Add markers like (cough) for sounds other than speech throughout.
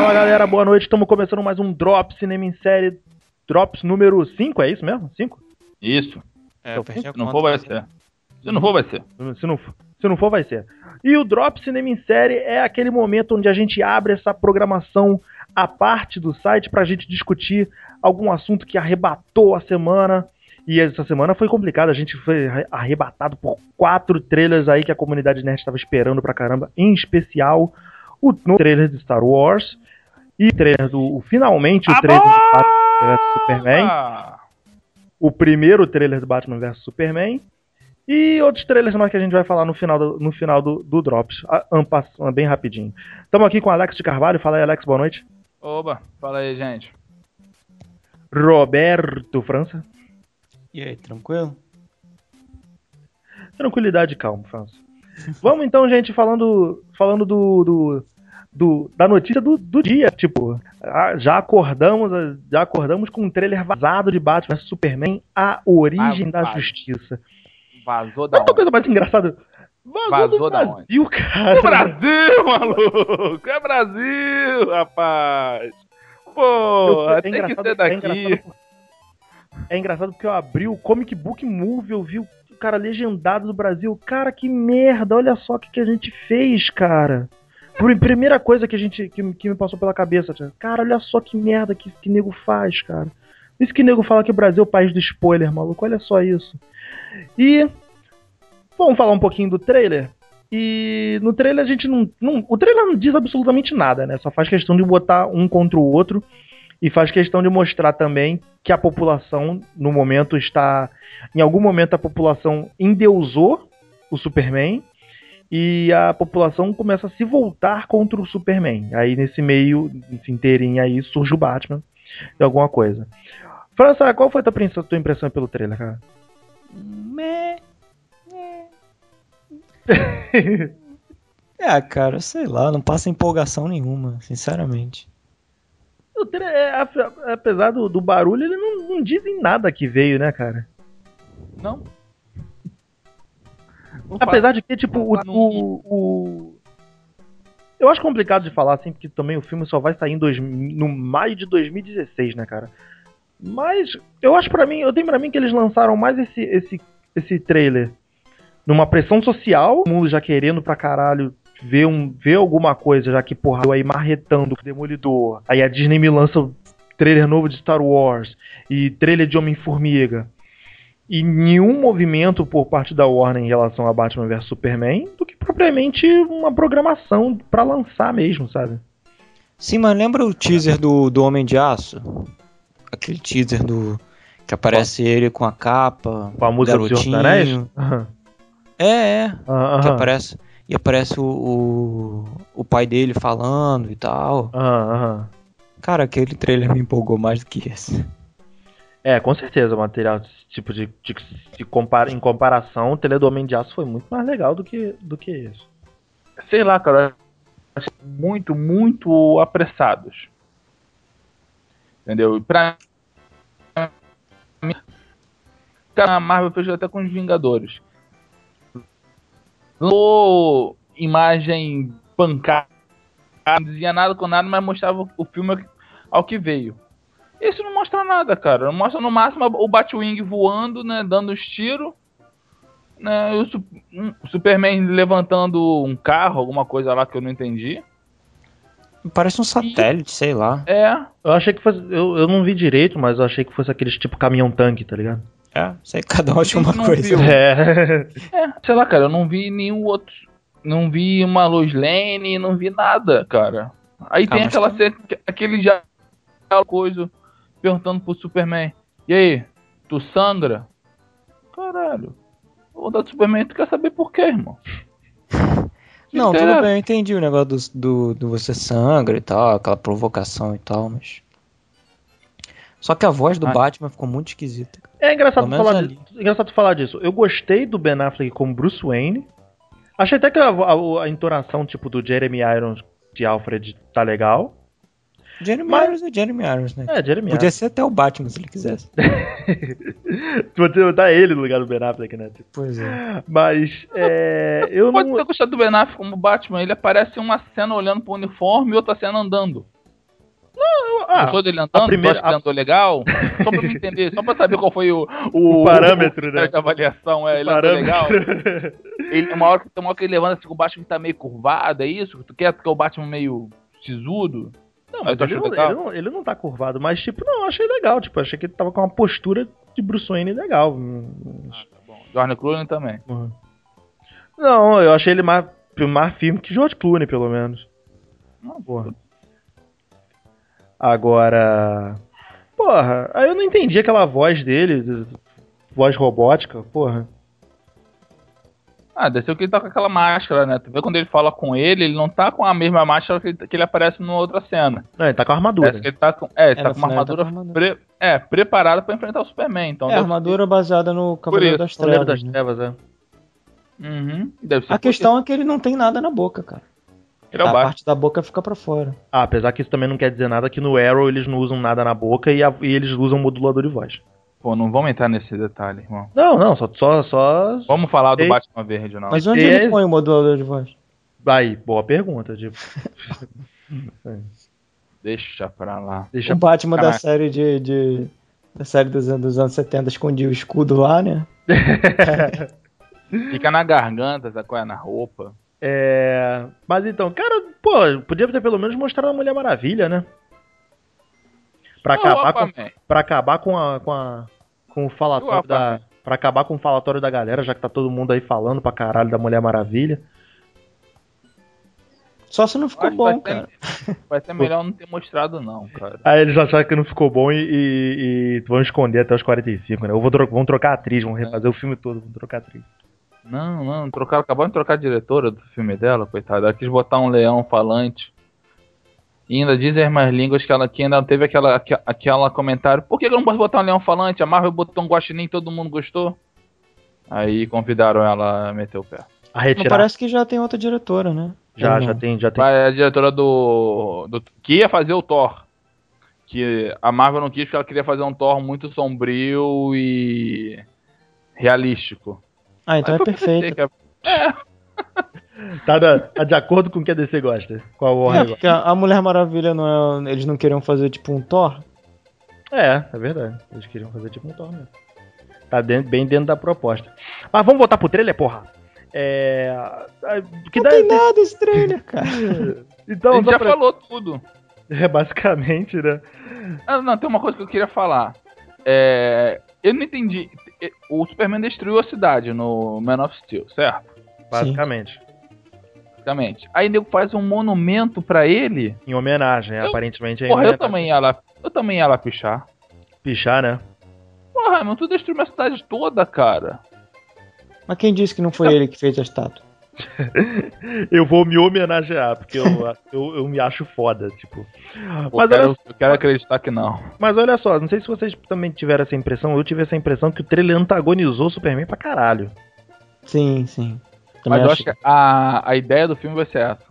Fala galera, boa noite. Estamos começando mais um Drop Cinema em Série. Drops número 5, é isso mesmo? 5? Isso. É, eu a Se não for, vai ser. Se não for, vai ser. Se não, for- se não for, vai ser. E o Drop Cinema em Série é aquele momento onde a gente abre essa programação à parte do site pra gente discutir algum assunto que arrebatou a semana. E essa semana foi complicada, a gente foi arre- arrebatado por quatro trailers aí que a comunidade nerd estava esperando pra caramba, em especial o novo trailer de Star Wars e trailer do o- finalmente o trailer do Batman vs Superman Ah, o primeiro trailer do Batman vs Superman e outros trailers mais que a gente vai falar no final do, no final do, do Drops, bem rapidinho. Estamos aqui com o Alex de Carvalho. Fala aí, Alex, boa noite. oba, fala aí, gente. Roberto França. E aí, tranquilo? Tranquilidade e calma, França. Vamos então, gente, falando, falando do, do, do- da notícia do, do dia. Tipo, ah, já acordamos, ah, já acordamos com um trailer vazado de Batman vs Superman, A Origem da Vazado. Justiça. Vazou da uma onde? coisa mais engraçada. Vazou, Vazou do da Brasil, cara. É Brasil, (laughs) maluco! É Brasil, rapaz! Pô, Eu- tem que ser é daqui. engraçado, é engraçado porque eu abri o Comic Book Movie, eu vi o cara legendado do Brasil. Cara, que merda, olha só o que, que a gente fez, cara. Pri- Primeira coisa que a gente que, que me passou pela cabeça, tia. cara, olha só que merda que, que nego faz, cara. Isso que nego fala que o Brasil é o país do spoiler, maluco, olha só isso. E vamos falar um pouquinho do trailer. E no trailer a gente não, não. O trailer não diz absolutamente nada, né? Só faz questão de botar um contra o outro. E faz questão de mostrar também que a população, no momento, está. Em algum momento a população endeusou o Superman. E a população começa a se voltar contra o Superman. Aí nesse meio, nesse inteirinho aí, surge o Batman e alguma coisa. França, qual foi a tua impressão, tua impressão pelo trailer, cara? Meh. (laughs) É, cara, sei lá, não passa empolgação nenhuma, sinceramente. O trailer, é, apesar do, do barulho, ele não, não dizem nada que veio, né, cara? Não? Não Apesar de que, tipo, o, o, o- Eu acho complicado de falar, assim, porque também o filme só vai sair em dois, no maio de 2016, né, cara? Mas eu acho pra mim, eu tenho pra mim que eles lançaram mais esse, esse, esse trailer numa pressão social, o mundo já querendo pra caralho ver, um, ver alguma coisa, já que, porra, eu aí marretando o Demolidor. Aí a Disney me lança o trailer novo de Star Wars e trailer de Homem-Formiga e nenhum movimento por parte da Warner em relação a Batman vs Superman do que propriamente uma programação pra lançar mesmo, sabe? Sim, mas lembra o teaser do, do Homem de Aço? Aquele teaser do. Que aparece ele com a capa. Com a música do garotinho. Anéis? Aham. (laughs) É, é. Aham, Que aham, aparece. E aparece o, o, o pai dele falando e tal. aham. Cara, aquele trailer me empolgou mais do que esse. É, com certeza, o material tipo de, de, de compara, em comparação, o trailer do Homem de Aço foi muito mais legal do que, do que esse. Sei lá, cara. Muito, muito apressados. Entendeu? E Pra mim, a Marvel fez até com os Vingadores. Lançou imagem pancada, não dizia nada com nada, mas mostrava o filme ao que veio. Esse não mostra nada, cara. Mostra no máximo o Batwing voando, né? Dando os tiros. Né, e o, Su- um- o Superman levantando um carro, alguma coisa lá que eu não entendi. Parece um satélite, sei lá. É, Eu achei que fosse. Eu, eu não vi direito, mas eu achei que fosse aqueles tipo caminhão-tanque, tá ligado? É, sei que cada um acha uma coisa. É. é, sei lá, cara, eu não vi nenhum outro. Não vi uma Lois Lane, não vi nada, cara. Aí Ah, tem aquela tá- aquele já coisa perguntando pro Superman. E aí, tu sangra? Caralho. O vontade do Superman, tu quer saber por quê, irmão? (laughs) Não, tudo bem, eu entendi o negócio do, do, do você sangra e tal, aquela provocação e tal, mas. Só que a voz do Ah. Batman ficou muito esquisita. É engraçado falar, disso, engraçado falar disso. Eu gostei do Ben Affleck como Bruce Wayne. Achei até que a, a- a entonação tipo do Jeremy Irons de Alfred tá legal. Jeremy Mas- Irons é Jeremy Irons, né? É, Jeremy Podia Irons. ser até o Batman se ele quisesse. (laughs) Podia botar ele no lugar do Ben Affleck, né? Tipo, Pois é. Mas é, eu Pode não. ter gostado do Ben Affleck como Batman, ele aparece em uma cena olhando pro uniforme e outra cena andando. Ah, Gostou dele andando? primeira- Gosta que ele andou legal? Só pra me entender, só pra saber qual foi o, O parâmetro, o, né? de avaliação. É, ele andou legal. Ele, uma, hora, uma hora que ele levanta assim, com o Batman que tá meio curvado, é isso? Tu quer que o Batman meio sisudo? Não, mas ele não, ele, não, ele não tá curvado, mas tipo, não, eu achei legal. Tipo, achei que ele tava com uma postura de Bruce Wayne legal. Ah, tá bom. George Clooney também. Não, eu achei ele mais, mais firme que George Clooney, pelo menos. Não, Porra. Agora. Porra, aí eu não entendi aquela voz dele, voz robótica, porra. Ah, deve ser que ele tá com aquela máscara, né? Tu vê quando ele fala com ele, ele não tá com a mesma máscara que ele, que ele aparece numa outra cena. Não, ele tá com a armadura. Parece que ele tá com, é, ele É, tá com uma tá armadura, com armadura. pre- é, preparada pra enfrentar o Superman. Então É, deve armadura baseada no Cavaleiro isso, das Cavaleiro Trevas. das né? Trevas, é. ser- Uhum, deve ser A questão é que ele não tem nada na boca, cara. isso. Ele é a parte da boca fica pra fora. Ah, apesar que isso também não quer dizer nada que no Arrow eles não usam nada na boca e, a- e eles usam modulador de voz. Pô, não vamos entrar nesse detalhe, irmão. Não, não, só. só, só... Vamos falar do Ei. Batman Verde, não. Mas onde E ele põe o modulador de voz? Aí, boa pergunta. Tipo. (laughs) Deixa pra lá. Deixa O Batman da Caraca. série de, de- Da série dos anos, dos anos 70 escondia o escudo lá, né? (laughs) Fica na garganta, sabe qual é? Na roupa. É. Mas então, cara, pô, podia ter pelo menos mostrado a Mulher Maravilha, né? Pra Ô, acabar, com, pra acabar com a. com a. com o falatório O da. Pra acabar com o falatório da galera, já que tá todo mundo aí falando pra caralho da Mulher Maravilha. Só se não ficou Acho bom, vai cara. Ser, (laughs) vai ser melhor não ter mostrado, não, cara. Aí eles acharam que não ficou bom e, e- e vão esconder até os 45, né? Ou vão, tro vão trocar a atriz, vão refazer o filme todo, vão trocar a atriz. Não, não, trocaram, acabaram de trocar a diretora do filme dela, coitada. Ela quis botar um leão falante. E ainda dizem mais línguas que ela que ainda teve aquela, aquela comentário. Por que que eu não posso botar um leão falante? A Marvel botou um guaxinim e todo mundo gostou. Aí convidaram ela a meter o pé. A Não retirar. parece que já tem outra diretora, né? Já, já tem, já tem. Vai a diretora do, do. que ia fazer o Thor. Que a Marvel não quis porque ela queria fazer um Thor muito sombrio e. realístico. Ah, então Aí é perfeito. Que é- Tá, da- tá de acordo com o que a DC gosta. Com a É, Warner. porque a Mulher Maravilha não é. Eles não queriam fazer tipo um Thor? É, é verdade. Eles queriam fazer tipo um Thor mesmo. Tá dentro- bem dentro da proposta. Mas vamos voltar pro trailer, porra. É. ah, Que Não dá, tem nada esse trailer, cara. A (laughs) Então, gente já pra- falou tudo. É, basicamente, né? Ah, não, tem uma coisa que eu queria falar. É, eu não entendi. O Superman destruiu a cidade no Man of Steel, certo? Basicamente. Basicamente. Aí o nego faz um monumento pra ele. Em homenagem, Eu- aparentemente. é em Porra, eu também ia lá. Eu também ia lá pichar. Pichar, né? Porra, mas tu destruiu minha cidade toda, cara. Mas quem disse que não foi ele que fez a estátua? (laughs) Eu vou me homenagear, porque eu, (laughs) eu, eu me acho foda, tipo. Pô, Mas quero- olha, eu quero acreditar que não. mas olha só, não sei se vocês também tiveram essa impressão, eu tive essa impressão que o trailer antagonizou o Superman pra caralho. Sim, sim. Mas Também eu acho que a, a ideia do filme vai ser essa.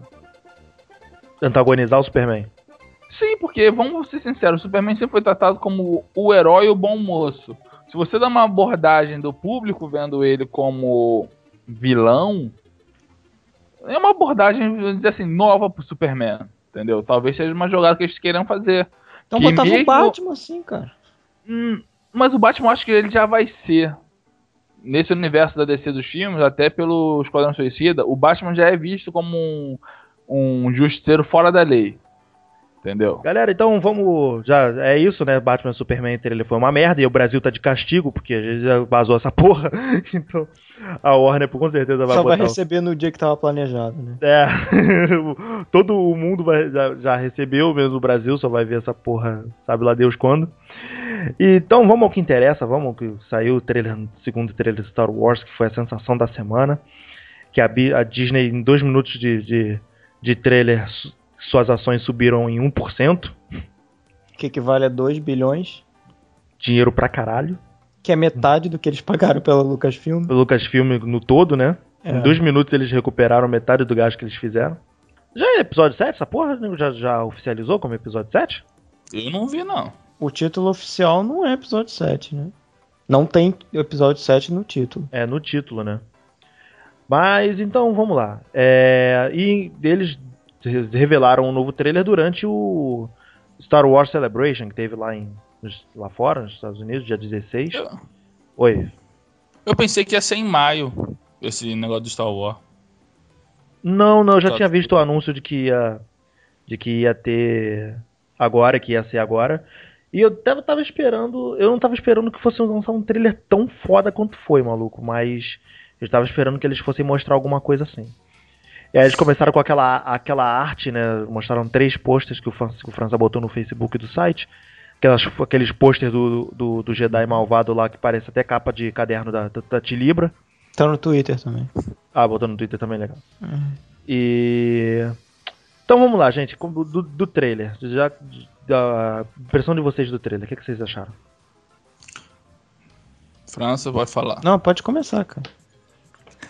Antagonizar o Superman. Sim, porque, vamos ser sinceros, o Superman sempre foi tratado como o herói e o bom moço. Se você dá uma abordagem do público vendo ele como vilão, é uma abordagem, vamos dizer assim, nova pro Superman. Entendeu? Talvez seja uma jogada que eles queiram fazer. Então que botava mesmo- o Batman assim, cara. Hum, mas o Batman eu acho que ele já vai ser. Nesse universo da DC dos filmes, até pelo Esquadrão Suicida, o Batman já é visto como um, um justiceiro fora da lei. Entendeu? Galera, então vamos. Já é isso, né? Batman Superman trailer foi uma merda e o Brasil tá de castigo, porque a gente já vazou essa porra. (laughs) Então a Warner com certeza vai Só vai botar. o- receber no dia que tava planejado, né? É, (laughs) todo o mundo vai- já, já recebeu, mesmo o Brasil só vai ver essa porra, sabe lá Deus quando. Então vamos ao que interessa, vamos ao que saiu o trailer, segundo trailer de Star Wars, que foi a sensação da semana. Que a, a Disney, em dois minutos de, de, de trailer, suas ações subiram em 1%. Que equivale a 2 bilhões, Dinheiro pra caralho. que é metade do que eles pagaram pela Lucasfilm. O Lucasfilm no todo, né? É. Em dois minutos eles recuperaram metade do gasto que eles fizeram. Já é episódio 7, essa porra? Já, já oficializou como episódio 7? Eu não vi, não. O título oficial não é episódio 7, né? Não tem episódio 7 no título. É, no título, né? Mas então vamos lá. É, e eles revelaram um novo trailer durante o, Star Wars Celebration, que teve lá, em, lá fora, nos Estados Unidos, dia 16. Eu, Oi. eu pensei que ia ser em maio, esse negócio do Star Wars. Não, não, eu já tinha visto o anúncio de que ia de que ia ter agora, que ia ser agora. E eu tava, tava esperando, eu não tava esperando que fosse lançar um trailer tão foda quanto foi, maluco, mas eu tava esperando que eles fossem mostrar alguma coisa assim. E aí eles começaram com aquela, aquela arte, né? Mostraram três posters que o, Fran- que o França botou no Facebook do site. Aquelas, aqueles posters do, do, do Jedi malvado lá que parece até capa de caderno da, da, da Tilibra. Tá no Twitter também. Ah, botou no Twitter também, legal. E. Então vamos lá, gente. como- Do, do trailer. Já, da impressão de vocês do trailer. O que, que vocês acharam? França, pode falar. Não, pode começar, cara.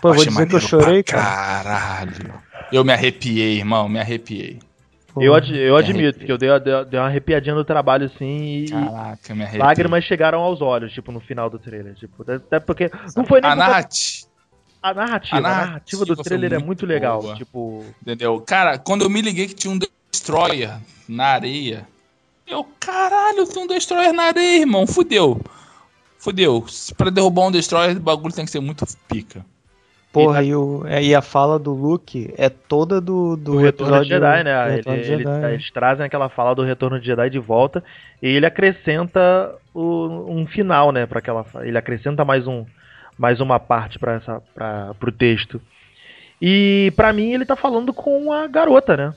Pô, eu vou dizer que eu chorei, cara. Caralho. Eu me arrepiei, irmão, me arrepiei. Pô, eu, ad- eu me admito, arrepiei. porque eu dei, dei, dei uma arrepiadinha no trabalho assim e. Caraca, me arrepiei. Lágrimas chegaram aos olhos, tipo, no final do trailer. Tipo, até- porque. Não foi nem A Nath, a narrativa. A a narrativa, narrativa do trailer é muito muito legal. boa. Tipo. entendeu? Cara, quando eu me liguei que tinha um Destroyer na areia, eu, caralho, tem um Destroyer na areia, irmão, fudeu. Fudeu. Pra derrubar um Destroyer, o bagulho tem que ser muito pica. Porra, e, o, é, e a fala do Luke é toda do, do, Do Retorno de episódio- Jedi, do né? Ele- de ele- Jedi. eles trazem aquela fala do Retorno de Jedi de volta e ele acrescenta o- um final, né? Para aquela, ele acrescenta mais um, mais uma parte para essa, para pro texto. E pra mim ele tá falando com a garota, né?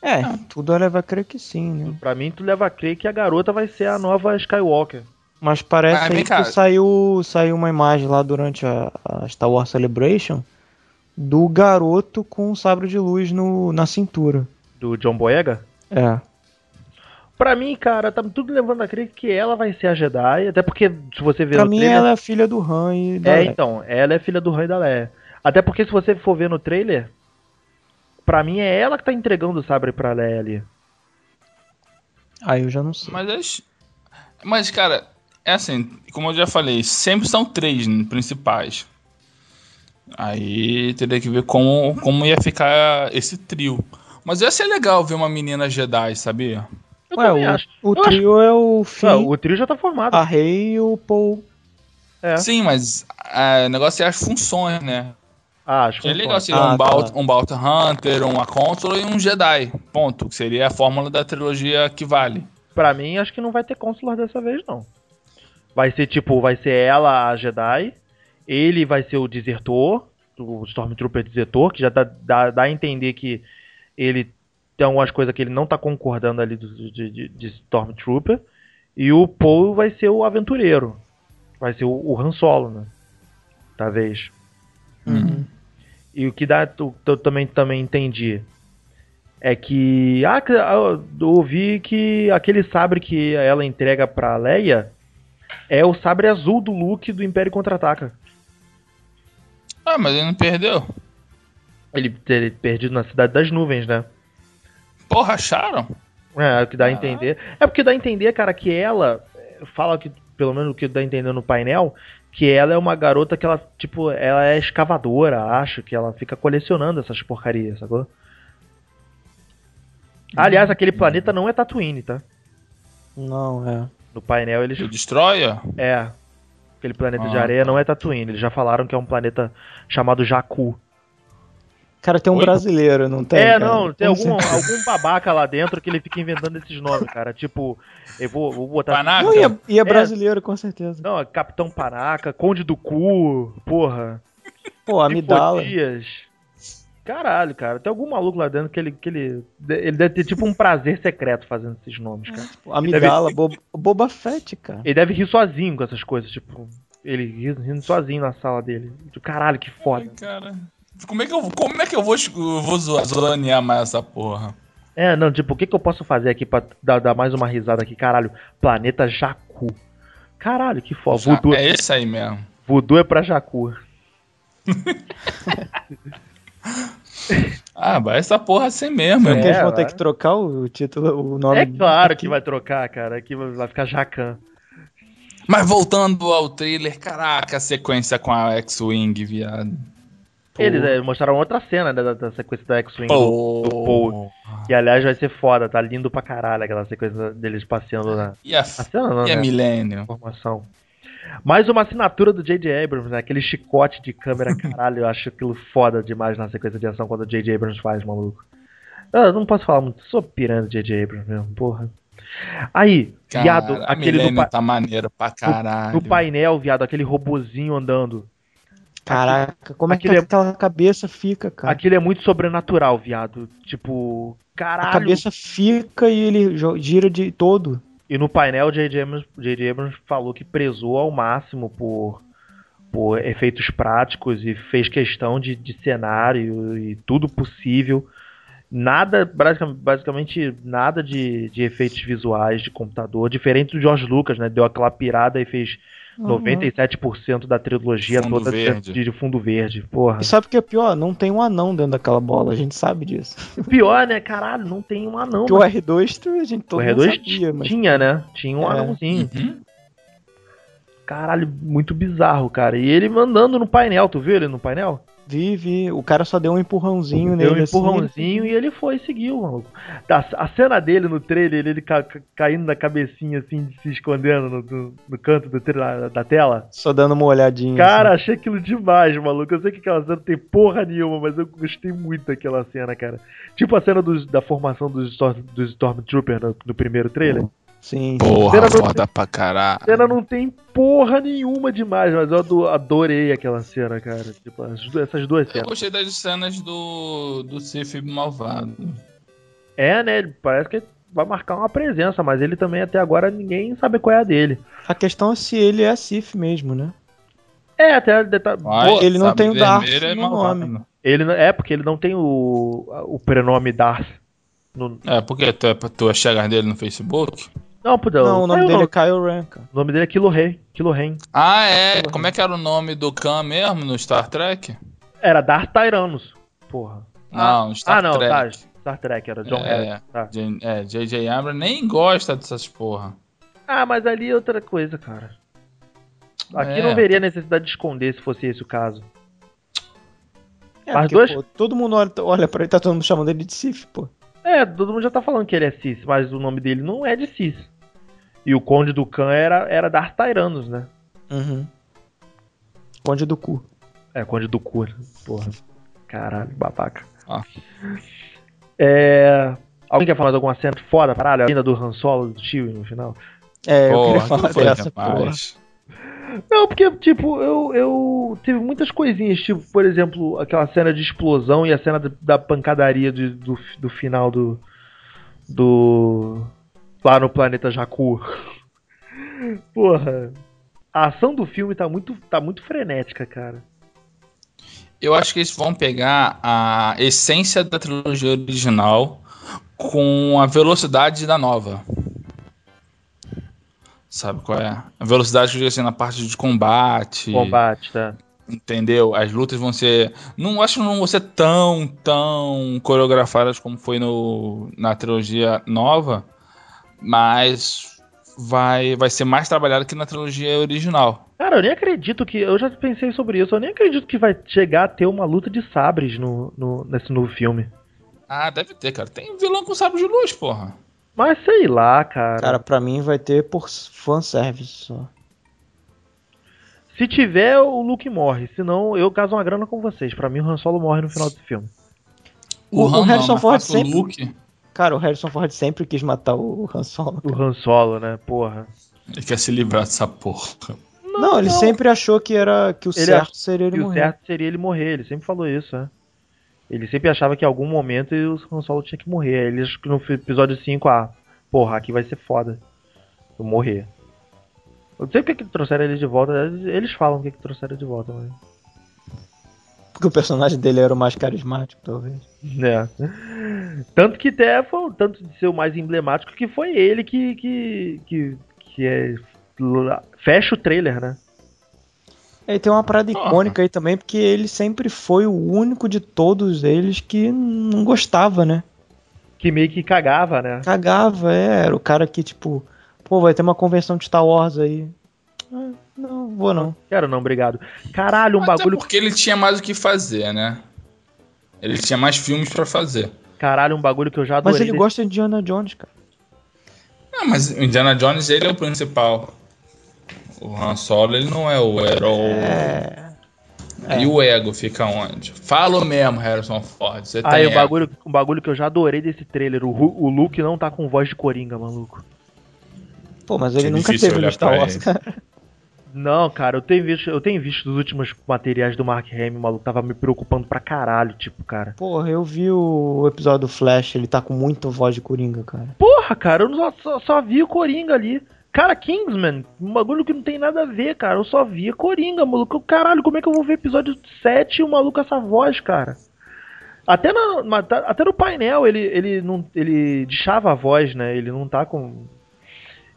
É, tudo leva a crer que sim, né? Pra mim tu leva a crer que a garota vai ser a nova Skywalker. Mas parece Mas aí que saiu, saiu uma imagem lá durante a, a Star Wars Celebration do garoto com um sabre de luz no, na cintura. Do John Boyega. É. Pra mim, cara, tá tudo levando a crer que ela vai ser a Jedi, até porque se você ver Pra no mim trailer, ela é filha do Han e da É, Leia. então, ela é filha do Rei da Leia. Até porque se você for ver no trailer, pra mim é ela que tá entregando o sabre pra Leia ali. Aí eu já não sei. Mas, as- mas, cara, é assim, como eu já falei, sempre são três né, principais. Aí teria que ver como, como ia ficar esse trio. Mas ia ser legal ver uma menina Jedi, sabia? Eu Ué, o, acho. o trio é o Finn, Ah, o trio já tá formado. a Rey e o Paul. é. Sim, mas é, o negócio é as funções, né? Ah, acho que É legal seria Ah, um, tá. Bounty, um Bounty Hunter, um Consul e um Jedi. Ponto. Que seria a fórmula da trilogia que vale. Pra mim, acho que não vai ter Consular dessa vez, não. Vai ser tipo, vai ser ela a Jedi, ele vai ser o desertor, o Stormtrooper desertor, que já dá, dá, dá a entender que ele tem algumas coisas que ele não tá concordando ali do, de, de, de Stormtrooper. E o Paul vai ser o aventureiro. Vai ser o, o Han Solo, né? Talvez. Uhum. E o que dá, tu, tu também, também entendi é que ah, que- ah, eu ouvi que aquele sabre que ela entrega pra Leia é o sabre azul do Luke do Império Contra-Ataca. Ah, mas ele não perdeu. Ele ter perdido na Cidade das Nuvens, né? Porra, acharam? É, é o que dá a Ah. entender. É porque dá a entender, cara, que ela eh, fala que, pelo menos o que dá a entender no painel, que ela é uma garota que ela, tipo, ela é escavadora, acho, que ela fica colecionando essas porcarias, sacou? Aliás, aquele planeta não é Tatooine, tá? Não, é. No painel eles O Destroyer? É. Aquele planeta de Ah, areia tá. não é Tatooine. Eles já falaram que é um planeta chamado Jakku. Cara, tem um Oi? brasileiro, não tem? é, cara? não, tem algum, certeza. algum babaca lá dentro que ele fica inventando esses nomes, cara. Tipo, eu vou, vou botar. Panaca? Não, e é, e é brasileiro, com certeza. Não, é Capitão Panaca, Conde do Cu, porra. Pô, Amidala. Tifodias. Caralho, cara. Tem algum maluco lá dentro que ele, que ele. Ele deve ter tipo um prazer secreto fazendo esses nomes, cara. Amidala, Boba, Boba Fett, cara. Ele deve rir sozinho com essas coisas, tipo. Ele ri- rindo sozinho na sala dele. Caralho, que Ai, foda. cara. Como é que eu, como é que eu vou, eu vou zo- zonear mais essa porra? É, não, tipo, o que, que eu posso fazer aqui pra dar, dar mais uma risada aqui? Caralho, planeta Jacu. Caralho, que foda. Já- Voodoo, É esse aí mesmo. voodoo é pra Jacu. (laughs) Ah, vai essa porra assim mesmo, irmão. eles vão ter que trocar o título, o nome? É claro que vai trocar, cara. Aqui vai ficar Jacan. Mas voltando ao trailer, caraca, a sequência com a X-Wing, viado. Eles é, mostraram outra cena né, da, da sequência da X-Wing do, do Paul. Que aliás vai ser foda, tá lindo pra caralho aquela sequência deles passeando na. E a, A cena não, e a né? Millennium? Informação. Mais uma assinatura do J.J. Abrams, né? Aquele chicote de câmera, (laughs) caralho, eu acho aquilo foda demais na sequência de ação quando o J.J. Abrams faz, maluco. Eu não posso falar muito, sou piranha do J.J. Abrams mesmo, porra. Aí, viado, Cara, a aquele do, pa- tá maneiro pra caralho. no painel, viado, aquele robozinho andando. Caraca, como é que é- aquela cabeça fica, cara? Aquilo é muito sobrenatural, viado. Tipo, caralho. A cabeça fica e ele gira de todo. E no painel, J.J. Abrams, J.J. Abrams falou que prezou ao máximo por, por efeitos práticos e fez questão de, de cenário e tudo possível. Nada, basicamente, nada de, de efeitos visuais de computador, diferente do George Lucas, né? Deu aquela pirada e fez Uhum. 97% da trilogia Fundo toda de- verde. de, de fundo verde. Porra. E sabe o que é pior? Não tem um anão dentro daquela bola, a gente sabe disso. O (laughs) pior, né? Caralho, não tem um anão. Porque o mas- R2 tu- a gente todo O mundo R2 sabia, mas tinha, né? Tinha um É. anãozinho. Uhum. Caralho, muito bizarro, cara. E ele andando no painel, tu viu ele no painel? Vive, o cara só deu um empurrãozinho Deu nele um assim, empurrãozinho e ele foi e seguiu, maluco. A cena dele no trailer, ele ca- ca- caindo na cabecinha, assim, se escondendo no, no- no canto do da tela. só dando uma olhadinha. Cara, achei aquilo demais, maluco. Eu sei que aquela cena não tem porra nenhuma, mas eu gostei muito daquela cena, cara. Tipo a cena dos- da formação dos, Storm, dos Stormtroopers no, no primeiro trailer. assim. Sim. Porra, Cena foda pra caralho. A cena não tem porra nenhuma demais, mas eu ado- adorei aquela cena, cara. Tipo, essas duas Eu cenas. gostei das cenas do, do Sif malvado. É, né? ele Parece que vai marcar uma presença, mas ele também até agora ninguém sabe qual é a dele. A questão é se ele é Sif mesmo, né? É, até deta- Mas, ele não tem o Darth é no malvado. nome. ele não- é porque ele não tem o o prenome Darth. No, É, porque tu é, tu é chegar dele no Facebook? Não, Não, o nome saiu dele não. é Kylo Ren, cara. O nome dele é Kilo Rei, Kilo Ren. Ah, é. Como é que era o nome do Khan mesmo no Star Trek? Era Darth Tyrannus. Porra. Não, no Star ah, não, tá. Trek. Star Trek era John É. Harris. Tá. J- É, J.J. Abrams nem gosta dessas porra. Ah, mas ali é outra coisa, cara. Aqui É. não veria necessidade de esconder se fosse esse o caso. É, Mas porque, dois- pô, todo mundo olha, olha pra ele, tá todo mundo chamando ele de Sif, pô. É, todo mundo já tá falando que ele é Cis, mas o nome dele não é de Cis. E o Conde do Khan era, era Darth Tyrannus, né? Uhum. Conde do cu. É, Conde do Cu. né? Porra. Caralho, babaca. Ah. É. Alguém quer falar de alguma cena foda, caralho? A cena do Han Solo, do Chewie no final? É, eu Porra, queria falar foi dessa, porra. Não, porque, tipo, eu, eu. Teve muitas coisinhas, tipo, por exemplo, aquela cena de explosão e a cena da, da pancadaria de- do, do final do. Do. Lá no planeta Jakku. Porra. A ação do filme tá muito, tá muito frenética, cara. Eu acho que eles vão pegar a essência da trilogia original com a velocidade da nova. Sabe qual é? A velocidade que eu digo assim na parte de combate. Combate, tá? Entendeu? As lutas vão ser. Não acho que não vão ser tão, tão coreografadas como foi no, na trilogia nova, mas vai, vai ser mais trabalhado que na trilogia original. Cara, eu nem acredito que. Eu já pensei sobre isso. Eu nem acredito que vai chegar a ter uma luta de sabres no, no, nesse novo filme. Ah, deve ter, cara. Tem vilão com sabre de luz, porra. Mas sei lá, cara. Cara, pra mim vai ter por fanservice só. Se tiver, o Luke morre. Senão, eu caso uma grana com vocês. Pra mim, o Han Solo morre no final do filme. O- o Han não, Harrison mas Ford o sempre- Luke. Cara, o Harrison Ford sempre quis matar o Han Solo. O Han Solo, né? Porra. Ele quer se livrar dessa porra. Não, ele não. sempre achou que era que o Ele certo seria ele E o morrer. certo seria ele morrer. Ele sempre falou isso, né? Ele sempre achava que em algum momento o Han Solo tinha que morrer. Aí Ele que no episódio 5, ah, porra, aqui vai ser foda. Eu morrer. Eu não sei porque que trouxeram ele de volta. Eles falam o que, que trouxeram de volta, mas. Porque o personagem dele era o mais carismático, talvez. É. Tanto que até foi, tanto de ser o mais emblemático que foi ele que que que, que é fecha o trailer, né? E tem uma parada icônica aí também, porque ele sempre foi o único de todos eles que não gostava, né? Que meio que cagava, né? Cagava, é, era o cara que, tipo, pô, vai ter uma convenção de Star Wars aí. Ah, não, vou não. Quero não, obrigado. Caralho, um Até bagulho. porque ele tinha mais o que fazer, né? Ele tinha mais filmes pra fazer. Caralho, um bagulho que eu já adorei. Mas ele gosta de Indiana Jones, cara. Não, mas o Indiana Jones, ele é o principal. O Han Solo, ele não é o herói. É. E o ego fica onde? Fala mesmo, Harrison Ford. Você Aí, tem o ego. bagulho, um bagulho que eu já adorei desse trailer. O, o Luke não tá com voz de coringa, maluco. Pô, mas ele Que nunca teve no Star pra Wars, cara. Não, cara, eu tenho visto, eu tenho visto os últimos materiais do Mark Hamill, o maluco tava me preocupando pra caralho, tipo, cara. Porra, eu vi o episódio do Flash, ele tá com muita voz de Coringa, cara. Porra, cara, eu só, só, só vi o Coringa ali. Cara, Kingsman, um bagulho que não tem nada a ver, cara. Eu só via Coringa, maluco. Caralho, como é que eu vou ver episódio 7 e o maluco com essa voz, cara? Até, na, tá- até no painel ele, ele não ele deixava a voz, né? Ele não tá com.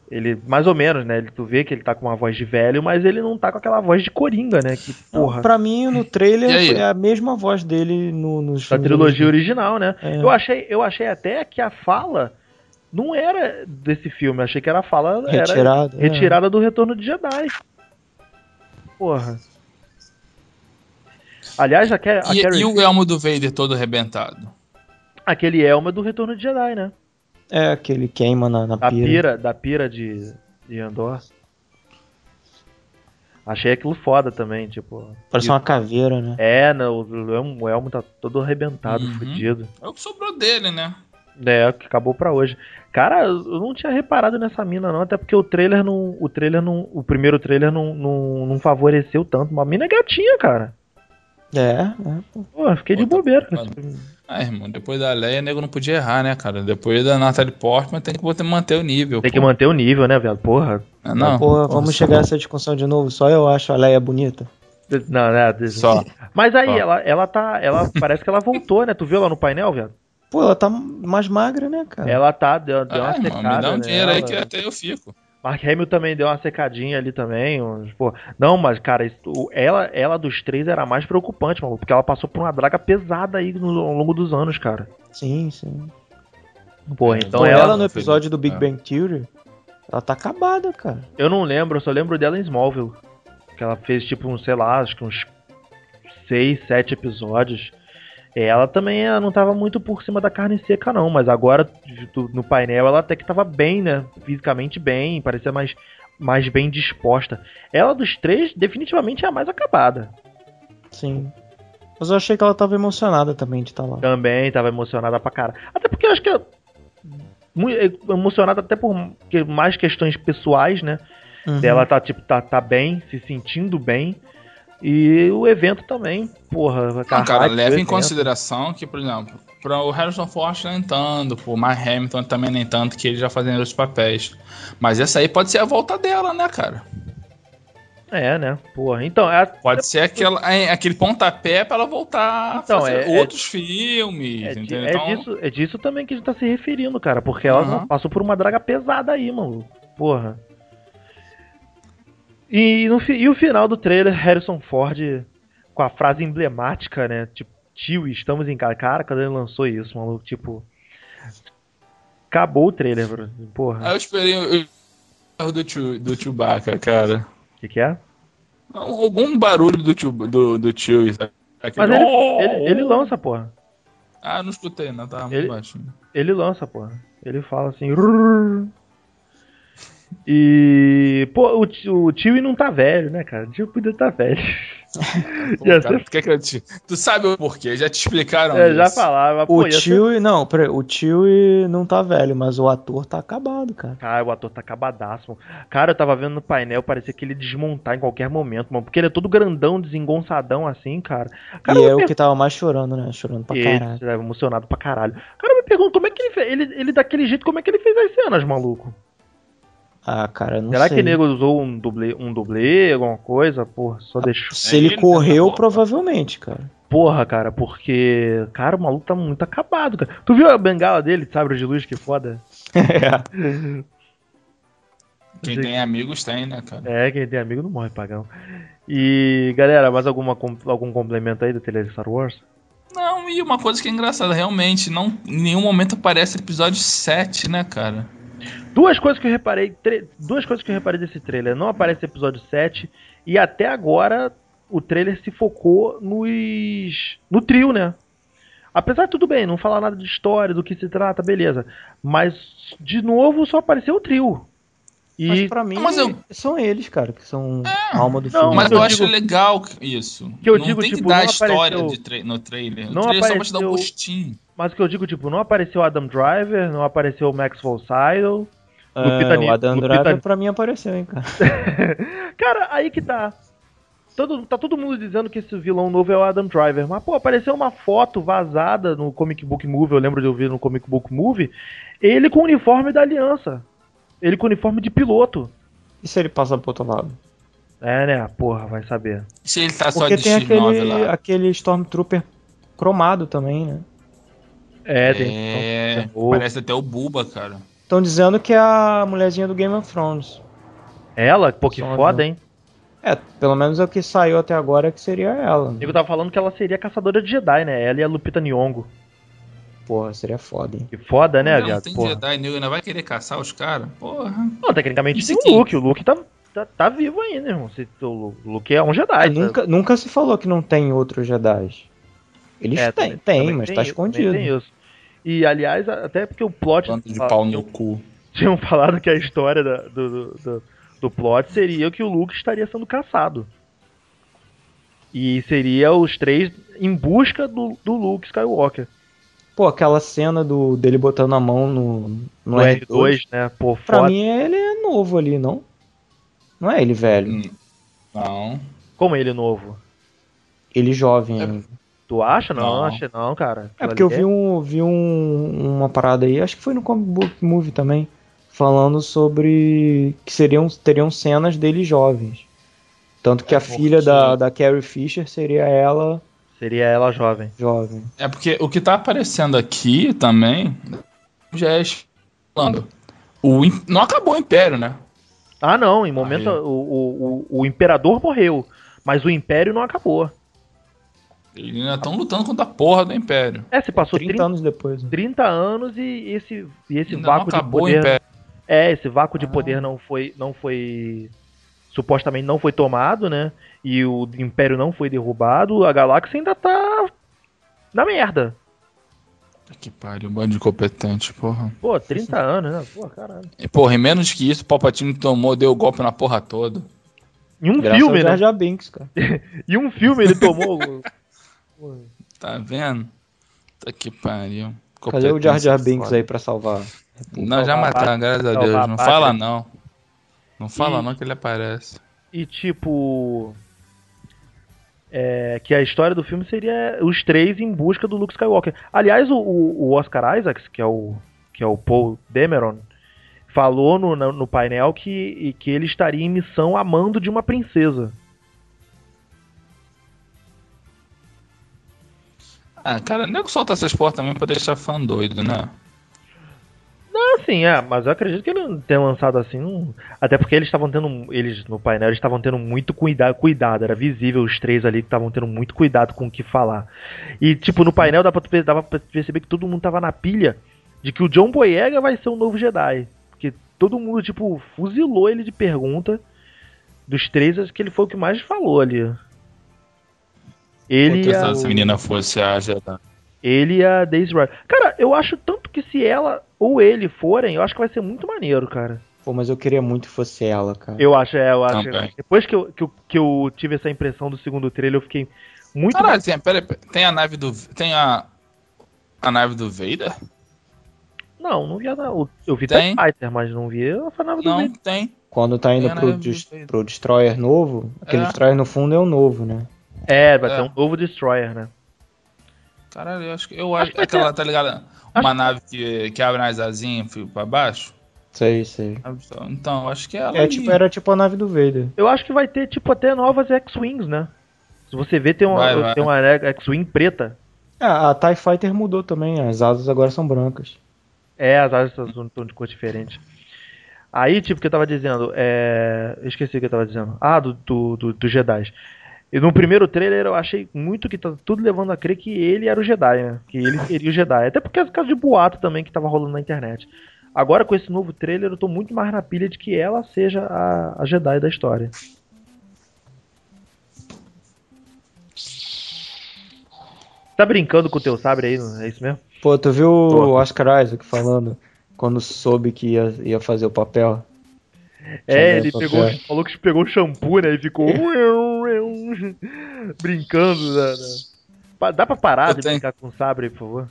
Ele, mais ou menos, né? Ele, tu vê que ele tá com uma voz de velho, mas ele não tá com aquela voz de Coringa, né? Que, porra, Pra mim, no trailer, (laughs) é a mesma voz dele no, nos da trilogia original, né? É. Eu, achei, eu achei até que a fala não era desse filme, eu achei que era a fala. Era, Retirado. é. Retirada do Retorno de Jedi. Porra. Aliás, a, Ca- a E, Carrie e o elmo do Vader todo arrebentado? aquele elmo é do Retorno de Jedi, né? É, aquele queima na, na Da pira. pira, da pira de, de Andor. Achei aquilo foda também, tipo. Parece uma caveira, né? É, não, o elmo, o elmo tá todo arrebentado, Uhum. fudido. É o que sobrou dele, né? É, que acabou pra hoje. Cara, eu não tinha reparado nessa mina não, até porque o trailer não, o trailer não, o primeiro trailer não, não, não favoreceu tanto. Uma mina é gatinha, cara. É, é. Pô, fiquei de Pô, tá bobeira. preocupado. Ah, irmão, depois da Leia, nego não podia errar, né, cara? Depois da Natalie Portman, tem que manter o nível. Tem que pô. manter o nível, né, velho? Porra. Ah, não. Porra, vamos chegar a essa discussão de novo. Só eu acho a Leia bonita. Não, né? Só. Mas aí Só. ela, ela tá, ela (laughs) parece que ela voltou, né? Tu viu ela no painel, velho? Pô, ela tá mais magra, né, cara? Ela tá, deu, deu uma Ah, irmão, secada. me dá um dinheiro aí nela. que até eu fico. Mark Hamill também deu uma secadinha ali também. pô. Não, mas, cara, isso- ela, ela dos três era a mais preocupante, maluco. Porque ela passou por uma draga pesada aí no, ao longo dos anos, cara. Sim, sim. Pô, É, então Pô, ela. ela no episódio do Big É. Bang Theory, ela tá acabada, cara. Eu não lembro, eu só lembro dela em Smallville. Que ela fez, tipo, uns, sei lá, acho que uns seis, sete episódios. Ela também ela não tava muito por cima da carne seca, não. Mas agora, no painel, ela até que tava bem, né? Fisicamente bem, parecia mais, mais bem disposta. Ela dos três, definitivamente é a mais acabada. Sim. Mas eu achei que ela tava emocionada também de estar lá. Também tava emocionada pra cara. Até porque eu acho que muito emocionada até por mais questões pessoais, né? Uhum. Dela tá, tipo, tá, tá bem, se sentindo bem. E o evento também, porra. Não, cara, leva em consideração que, por exemplo, para o Harrison Ford nem tanto, pro Mark Hamilton também nem tanto, que ele já fazendo outros papéis. Mas essa aí pode ser a volta dela, né, cara? É, né? Porra. Então, é, Pode ser aquela, é, aquele pontapé pra ela voltar Então, a fazer é- outros filmes, é, entendeu? é Então, disso, é disso também que a gente tá se referindo, cara. Porque ela Uhum. passou por uma draga pesada aí, mano. Porra. E, no, e o final do trailer, Harrison Ford com a frase emblemática, né? Tipo, tio, estamos em casa. Cara, quando ele lançou isso, maluco, tipo. Acabou o trailer, bro. Porra. aí eu esperei o carro do, tio, do Chewbacca, cara. O que, que é? Algum barulho do tio, do, do tio. Mas ele, Oh! ele, ele lança, porra. Ah, não escutei, não, tava Ele- muito baixinho. Ele lança, porra. Ele fala assim. "Rrrr". E. Pô, o, o tio não tá velho, né, cara? O tio podia estar velho. (laughs) Pô, cara, ser- tu, quer que eu te... tu sabe o porquê, já te explicaram É, já falava, O ia ser- tio, não, peraí, o tio não tá velho, mas o ator tá acabado, cara. Cara, o ator tá acabadaço, mano. Cara, eu tava vendo no painel, parecia que ele ia desmontar em qualquer momento, mano. Porque ele é todo grandão, desengonçadão assim, cara. Cara, e eu é me o que tava mais chorando, né? Chorando pra Ele caralho. tava emocionado pra caralho. Cara, eu me pergunto, como é que ele fez? Ele, ele daquele jeito, como é que ele fez as cenas, maluco? Ah, cara, não Será sei. que o nego usou um dublê, um dublê, alguma coisa? Porra, só deixou. Se É ele ele, correu, tá provavelmente, cara. Porra, cara, porque. Cara, o maluco tá muito acabado, cara. Tu viu a bengala dele, sabre de luz, que foda? (laughs) Quem tem amigos tem, né, cara? É, quem tem amigo não morre, pagão. E, galera, mais alguma, algum complemento aí do trailer de Star Wars? Não, e uma coisa que é engraçada, realmente, não, em nenhum momento aparece episódio 7, né, cara? Duas coisas que eu reparei, duas coisas que eu reparei desse trailer. Não aparece episódio 7 e até agora o trailer se focou nos no trio, né? Apesar de tudo bem, não falar nada de história, do que se trata, beleza. Mas, de novo, só apareceu o trio. E Mas pra mim, Mas eu- são eles, cara, que são a alma do Não, filme. Mas eu eu, acho digo- legal isso. Que eu não digo, tem tipo, que dar não a história apareceu- de tra- no trailer. não o trailer só vai te dar um apareceu- gostinho. Mas o que eu digo, tipo, não apareceu Adam Driver, não apareceu Max von Sydow. É, Lupita o Adam Lupita- Driver pra mim apareceu, hein, cara. (laughs) Cara, aí que tá. Todo, tá todo mundo dizendo que esse vilão novo é o Adam Driver. Mas, pô, apareceu uma foto vazada no Comic Book Movie, eu lembro de eu ver no Comic Book Movie, ele com o uniforme da aliança. Ele com o uniforme de piloto. E se ele passa pro outro lado? É, né? Porra, vai saber. Se ele tá só Porque de tem X9 aquele, lá. aquele Stormtrooper cromado também, né? É, tem. É, parece até o Buba, cara. Estão dizendo que é a mulherzinha do Game of Thrones. Ela, pô, que Só foda, não. hein? É, pelo menos é o que saiu até agora que seria ela. O nego tava falando que ela seria caçadora de Jedi, né? Ela e a Lupita Nyong'o. Porra, seria foda, hein? Que foda, né, não, viado? tem Porra. Jedi, nego ainda vai querer caçar os caras? Porra. Não, tecnicamente Isso tem aqui. o Luke. O Luke tá, tá, tá vivo ainda, irmão. Se- O Luke é um Jedi. Ah, tá? nunca, nunca se falou que não tem outros Jedi. Eles É, têm, tem, mas tem tá escondido. tem isso. E, aliás, até porque o plot... Bando de pau tinham- no cu. Tinham falado que a história da- do, do, do, do plot seria que o Luke estaria sendo caçado. E seria os três em busca do, do Luke Skywalker. Pô, aquela cena do, dele botando a mão no, no, No R2, R2, né? Pô, pra foda. mim ele é novo ali, não? Não é ele velho, Hum, Não. Como ele novo? ele jovem É. ainda. Tu acha? Não, Não. acho não, cara. É porque eu vi, um, vi um, uma parada aí, acho que foi no Comic Book Movie também, falando sobre que seriam, teriam cenas deles jovens. Tanto que É a filha da, da Carrie Fisher seria ela Seria ela jovem. jovem. É porque o que tá aparecendo aqui também já é falando. O, não acabou o Império, né? Ah, não, em momento Aí. o, o, o, o imperador morreu, mas o império não acabou. Eles ainda estão lutando contra a porra do Império. É, se passou 30 30, anos depois. né? 30 anos e esse, e esse Ainda vácuo de acabou o poder. Império. É, esse vácuo de Ah. poder não foi, não foi. Supostamente não foi tomado, né? E o império não foi derrubado, a galáxia ainda tá. na merda. Que pariu, um bando de incompetente, porra. Pô, 30 anos, né? Pô, caralho. E, porra, em menos que isso, o Palpatine tomou, deu golpe na porra toda. Em um Graças filme, né? Jar Jar Binks, cara. (laughs) Em um filme ele tomou. (laughs) Tá vendo? Tá que pariu. Cadê o Jar Jar Binks aí pra salvar? Não, já mataram, graças a Deus. Não fala não. Não fala E- não que ele aparece. E tipo. É, que a história do filme seria os três em busca do Luke Skywalker. Aliás, o, o Oscar Isaacs, que é o, que é o Paul Dameron, falou no, no, painel que, que ele estaria em missão a mando de uma princesa. Ah, cara, nego solta essas porras também pra deixar fã doido, né? Assim, é, mas eu acredito que ele não tenha lançado assim. Não... Até porque eles estavam tendo. Eles no painel estavam tendo muito cuida cuidado. Era visível os três ali que estavam tendo muito cuidado com o que falar. E, tipo, no painel dava pra, dava pra perceber que todo mundo tava na pilha de que o John Boyega vai ser o novo Jedi. Porque todo mundo, tipo, fuzilou ele de pergunta. Dos três, acho que ele foi o que mais falou ali. Ele se a, essa menina fosse a Jedi. ele e a Daisy Ridley. Cara, eu acho tanto que se ela ou ele forem, eu acho que vai ser muito maneiro, cara. Pô, mas eu queria muito que fosse ela, cara. Eu acho, é, eu acho. Também. Depois que eu, que, eu, que eu tive essa impressão do segundo trailer, eu fiquei muito. Caralho, tem, pera, tem a nave do. Tem a. A nave do Vader? Não, não vi a, o- Eu vi Tem. Fighter, mas não vi a nave do Não, Vader. tem. Quando tá indo pro, nave des- pro Destroyer novo, aquele É. Destroyer no fundo é o novo, né? É, vai É. ter um novo Destroyer, né? Caralho, eu acho que. Eu Acho acho que aquela, ter- tá ligado? Acho Uma que- nave que, que abre as asinhas fio pra baixo. Sei, sei. Então, eu acho que ela. É, tipo, era tipo a nave do Vader. Eu acho que vai ter, tipo, até novas X-Wings, né? Se você ver, tem uma, Vai, vai. tem uma X-Wing preta. É, a TIE Fighter mudou também, as asas agora são brancas. É, as asas estão de cor diferente. Aí, tipo, o que eu tava dizendo, é... eu esqueci o que eu tava dizendo. Ah, do, do, do, do Jedi. E no primeiro trailer eu achei muito que tá tudo levando a crer que ele era o Jedi, né? Que ele seria o Jedi. Até porque é por causa de boato também que tava rolando na internet. Agora com esse novo trailer eu tô muito mais na pilha de que ela seja a, a Jedi da história. Tá brincando com o teu sabre aí, não é isso mesmo? Pô, tu viu o Oscar Isaac falando quando soube que ia, ia fazer o papel? É, ele pegou, falou que pegou o shampoo, né? E ficou (laughs) (laughs) brincando. né, né. Dá pra parar Eu de tenho. brincar com o sabre, por favor?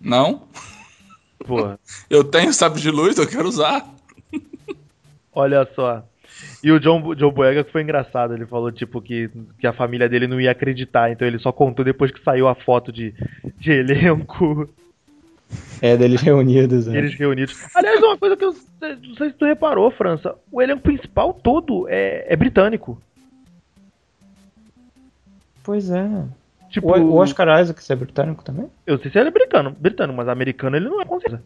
Não? Porra, (laughs) Eu tenho sabre de luz, eu quero usar. olha só. E o John, John Boyega foi engraçado, ele falou, tipo, que, que a família dele não ia acreditar, então ele só contou depois que saiu a foto de, de elenco, É, deles reunidos. É. eles reunidos. Aliás, uma coisa que eu não sei se tu reparou, França, o elenco principal todo é, é britânico. Pois é. Tipo, O, o Oscar Isaac, você é britânico também? Eu sei se ele é britânico, britânico, mas americano ele não é com certeza.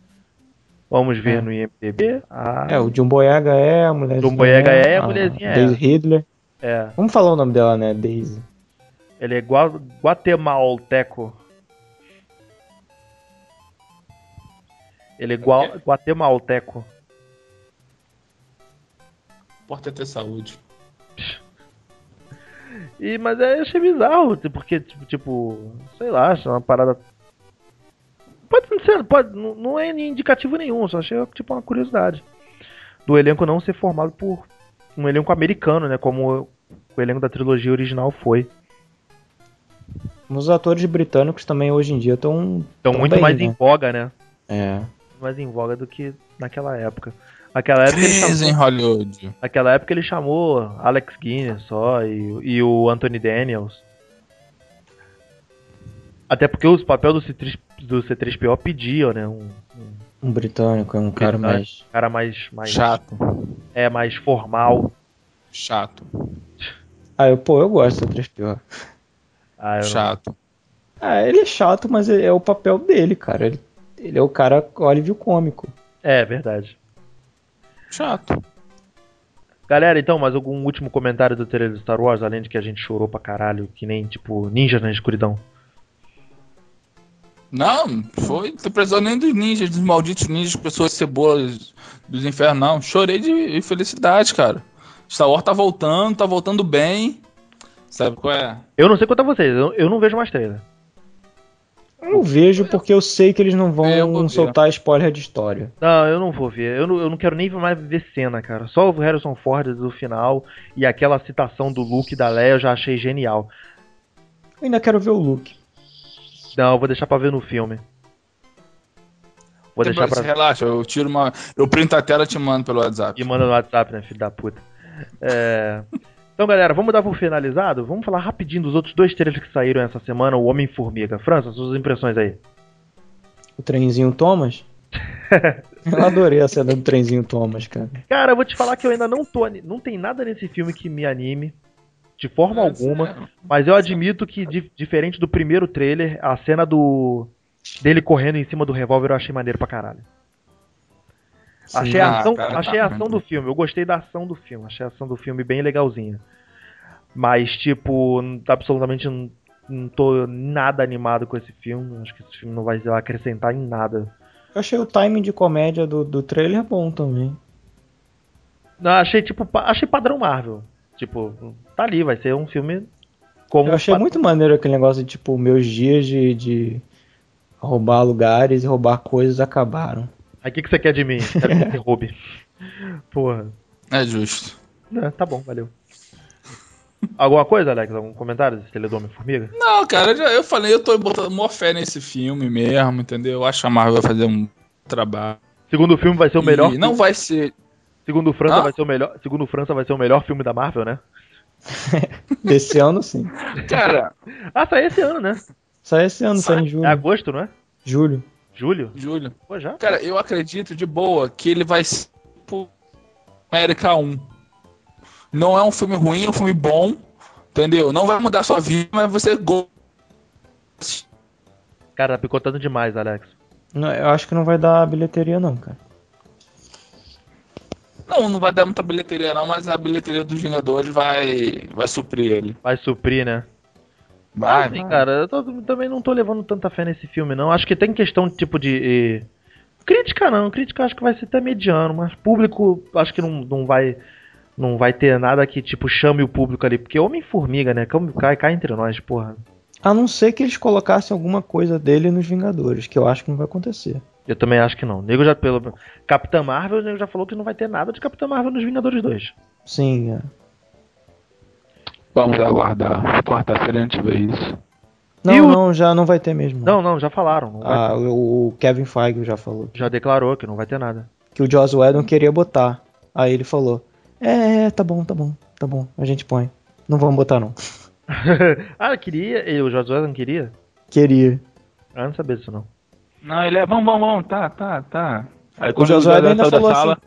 Vamos ver É. no IMDb. Ah, É, o John Boyega é, a mulherzinha John Boyega é, a mulherzinha é. Daisy Ridley. é. Vamos falar o nome dela, né? Daisy. Ele é gua guatemalteco. Ele é gua guatemalteco. Importa é ter saúde. E, mas é, eu achei bizarro, porque, tipo, tipo, sei lá, achei uma parada. Pode ser, pode, não, não é indicativo nenhum, só achei tipo uma curiosidade. Do elenco não ser formado por um elenco americano, né? Como o elenco da trilogia original foi. Os atores britânicos também hoje em dia estão. Então Tão muito bem, mais né? em voga, né? É. Mais em voga do que naquela época. Naquela época, ele Crise em chamou, Hollywood. naquela época ele chamou Alex Guinness só e, e o Anthony Daniels. Até porque os papéis do, C3, do C3PO pediam, né? Um, um Um britânico, é um cara mais. cara mais, mais Chato. é mais formal. Chato. Ah, eu, pô, eu gosto do 3PO. Ah, eu não- Chato. Ah, ele é chato, mas é é o papel dele, cara. Ele, ele é o cara alívio cômico. É verdade. Chato. Galera, então, mais algum último comentário do trailer do Star Wars, além de que a gente chorou pra caralho, que nem, tipo, ninjas na escuridão. Não, foi. Não precisou nem dos ninjas, dos malditos ninjas, pessoas cebolas dos infernos, não. Chorei de felicidade, cara. Star Wars tá voltando, tá voltando bem. Sabe qual é? Eu não sei quanto a vocês, eu, eu não vejo mais trailer. Eu vejo porque eu sei que eles não vão ver. soltar spoiler de história. Não, eu não vou ver. Eu não, eu não quero nem mais ver cena, cara. Só o Harrison Ford do final e aquela citação do Luke da Leia eu já achei genial. Eu ainda quero ver o Luke. Não, eu vou deixar pra ver no filme. Vou Tem deixar pra- pra Relaxa, eu tiro uma. Eu printo a tela e te mando pelo WhatsApp. E manda no WhatsApp, né, filho da puta. É... Então, galera, vamos dar por finalizado? Vamos falar rapidinho dos outros dois trailers que saíram essa semana, o Homem-Formiga. França, suas impressões aí. O trenzinho Thomas. (laughs) eu adorei a cena do trenzinho Thomas, cara. Cara, eu vou te falar que eu ainda não tô... Não tem nada nesse filme que me anime, de forma alguma. Mas eu admito que, di- diferente do primeiro trailer, a cena do... Dele correndo em cima do revólver eu achei maneiro pra caralho. Achei a Ah, ação, cara, achei a tá. ação do filme. Eu gostei da ação do filme. Achei a ação do filme bem legalzinha. Mas, tipo, absolutamente não, não tô nada animado com esse filme. Acho que esse filme não vai acrescentar em nada. Eu achei o timing de comédia do, do trailer bom também. Não, achei, tipo, achei padrão Marvel. Tipo, tá ali, vai ser um filme como. Eu achei pa- muito maneiro aquele negócio de, tipo, meus dias de, de roubar lugares e roubar coisas acabaram. Aí o que, que você quer de mim? Quero (laughs) que você roube. Porra. É justo. É, tá bom, valeu. Alguma coisa, Alex? Algum comentário desse trailer do Homem-Formiga? Não, cara, eu já- eu falei, eu tô botando maior fé nesse filme mesmo, entendeu? Eu acho que a Marvel vai fazer um trabalho. Segundo o filme vai ser o melhor. E não vai ser. Segundo o França Hã? vai ser o melhor. Segundo França vai ser o melhor filme da Marvel, né? (laughs) Desse ano, sim. Cara, Ah, sai esse ano, né? Sai esse ano, sai em julho. É agosto, não é? Julho. Julho? Júlio. Pô, já? Cara, eu acredito de boa que ele vai ser tipo América 1. Não é um filme ruim, é um filme bom, entendeu? Não vai mudar sua vida, mas você gosta. Cara, tá picotando demais, Alex. Não, eu acho que não vai dar bilheteria, não, cara. Não, não vai dar muita bilheteria não, mas a bilheteria dos Vingadores vai, vai suprir ele. Vai suprir, né? Vai, Assim, vai. cara, eu tô- também não tô levando tanta fé nesse filme, não. Acho que tem questão tipo de. eh, Crítica não, crítica acho que vai ser até mediano, mas público acho que não, não vai. Não vai ter nada que, tipo, chame o público ali. Porque Homem-Formiga, né? Cai, cai entre nós, porra. A não ser que eles colocassem alguma coisa dele nos Vingadores, que eu acho que não vai acontecer. Eu também acho que não. O nego já pelo Capitã Marvel, o nego já falou que não vai ter nada de Capitã Marvel nos Vingadores 2. Sim, é. Vamos aguardar. Quarta-feira a gente vê isso. Não, o- não, já não vai ter mesmo. Não, não, já falaram. não vai- Ah, o, o Kevin Feige já falou. Já declarou que não vai ter nada. Que o Joss Whedon queria botar. Aí ele falou: É, tá bom, tá bom, tá bom, a gente põe. Não vamos botar não. (laughs) ah, queria. E o Josué não queria? Queria. Ah, não sabia disso não. Não, ele é. Vamos, vamos, vamos. Tá, tá, tá. Aí O Joss Whedon ainda falou sala, assim.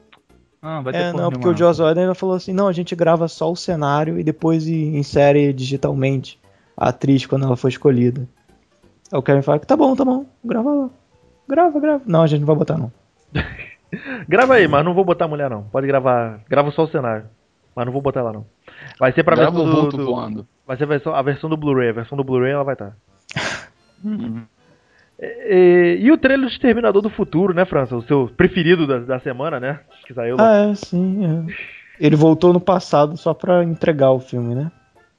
Ah, vai ter É, não, porque o. Joss Whedon ainda falou assim: não, a gente grava só o cenário e depois insere digitalmente a atriz quando ela for escolhida. Aí o Kevin Feige: tá bom, tá bom, grava lá. Grava, grava. Não, a gente não vai botar não. (laughs) Grava aí, mas não vou botar a mulher não. Pode gravar. Grava só o cenário. Mas não vou botar lá não. Vai ser pra Grava versão do, do- voando. Vai ser a versão, a versão do Blu-ray. A versão do Blu-ray ela vai estar. (laughs) Hum. E, e o trailer do Exterminador do Futuro, né, França? O seu preferido da, da semana, né? Que saiu. lá. Ah, é, sim. é. Ele voltou no passado só pra entregar o filme, né?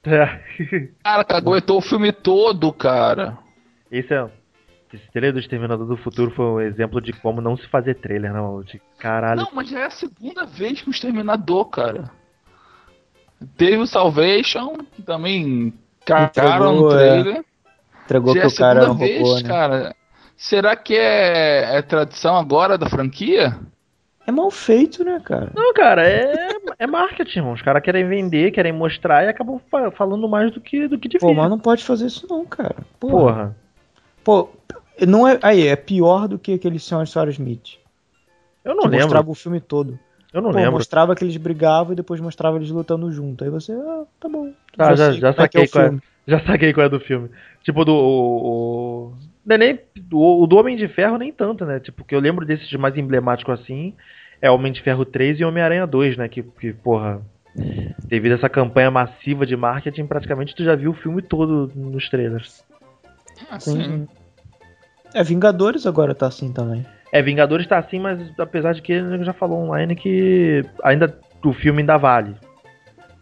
É. (laughs) Cara, aguentou o filme todo, cara. Esse é. Esse trailer do Exterminador do Futuro foi um exemplo de como não se fazer trailer, não. De caralho. Não, mas já é a segunda vez que o Exterminador, cara. Teve o Salvation, que também cagaram no Entregou, é. Entregou já que é cara um vez, robô, né? cara. Será que é, é tradição agora da franquia? É mal feito, né, cara? Não, cara, é, é marketing, irmão. Os caras querem vender, querem mostrar e acabam fa- falando mais do que, do que devia. Pô, mas não pode fazer isso não, cara. Porra. Porra. Pô, não é. Aí, é pior do que aquele Senhor Sarah Smith. Eu não que lembro. mostrava o filme todo. Eu não Pô, lembro. mostrava que eles brigavam e depois mostrava eles lutando junto. Aí você, ah, tá bom. Tá, já, já é que é saquei o qual é. Já saquei qual é do filme. Tipo, do. O, o- é nem. O, o do Homem de Ferro, nem tanto, né? Tipo, que eu lembro desses de mais emblemático assim. É Homem de Ferro 3 e Homem-Aranha 2, né? Que, que, porra. Devido a essa campanha massiva de marketing, praticamente tu já viu o filme todo nos trailers. Sim. É, Vingadores agora tá assim também. É, Vingadores tá assim, mas apesar de que ele já falou online que ainda o filme ainda vale.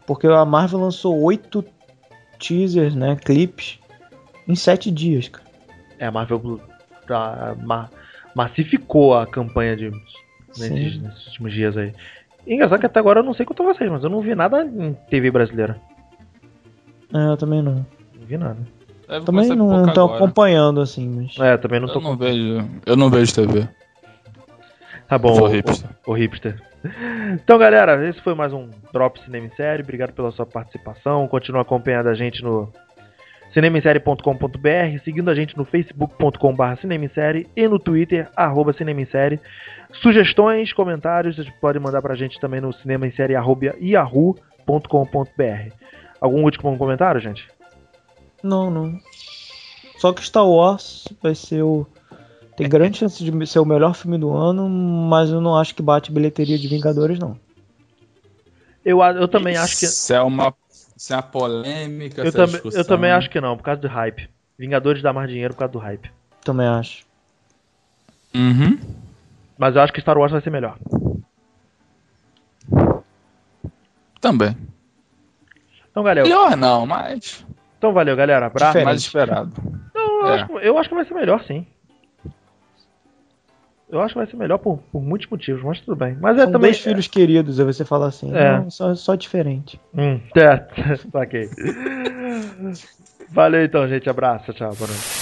Porque a Marvel lançou oito teasers, né? Clipes. Em sete dias, cara. É, a Marvel tá, ma- massificou a campanha de, nesses, últimos dias aí. E engraçado que até agora eu não sei quanto vocês, mas eu não vi nada em TV brasileira. É, eu também não. Não vi nada. Deve Também não pouco tô agora. acompanhando, assim, mas. É, também não tô Eu não vejo. Eu não vejo TV. Tá bom, o, hipster. o, o hipster. Então, galera, esse foi mais um Drop Cinema em Série. Obrigado pela sua participação. Continua acompanhando a gente no cinemissérie.com.br, seguindo a gente no facebook.com.br cinemissérie e no twitter, arroba cinemissérie. Sugestões, comentários, vocês podem mandar pra gente também no cinemissérie, arroba yahoo.com.br. Algum último comentário, gente? Não, não. Só que Star Wars vai ser o. Tem grande chance de ser o melhor filme do ano, mas eu não acho que bate bilheteria de Vingadores, não. Eu, eu também acho que. Isso é uma, isso é uma polêmica. Eu, discussão. eu também acho que não, por causa do hype. Vingadores dá mais dinheiro por causa do hype. Também acho. Uhum. Mas eu acho que Star Wars vai ser melhor. Também. Então, galera. Pior não, mas Então, valeu, galera. Abraço. Mais esperado. Não, eu, É. acho, que- eu acho que vai ser melhor, sim. Eu acho que vai ser melhor por, por muitos motivos, mas tudo bem. Mas é São também. dois filhos queridos, aí você fala assim. É. Não, só, só diferente. Hum, (laughs) é, (laughs) saquei. Valeu então, gente. Abraço. Tchau. Boa noite.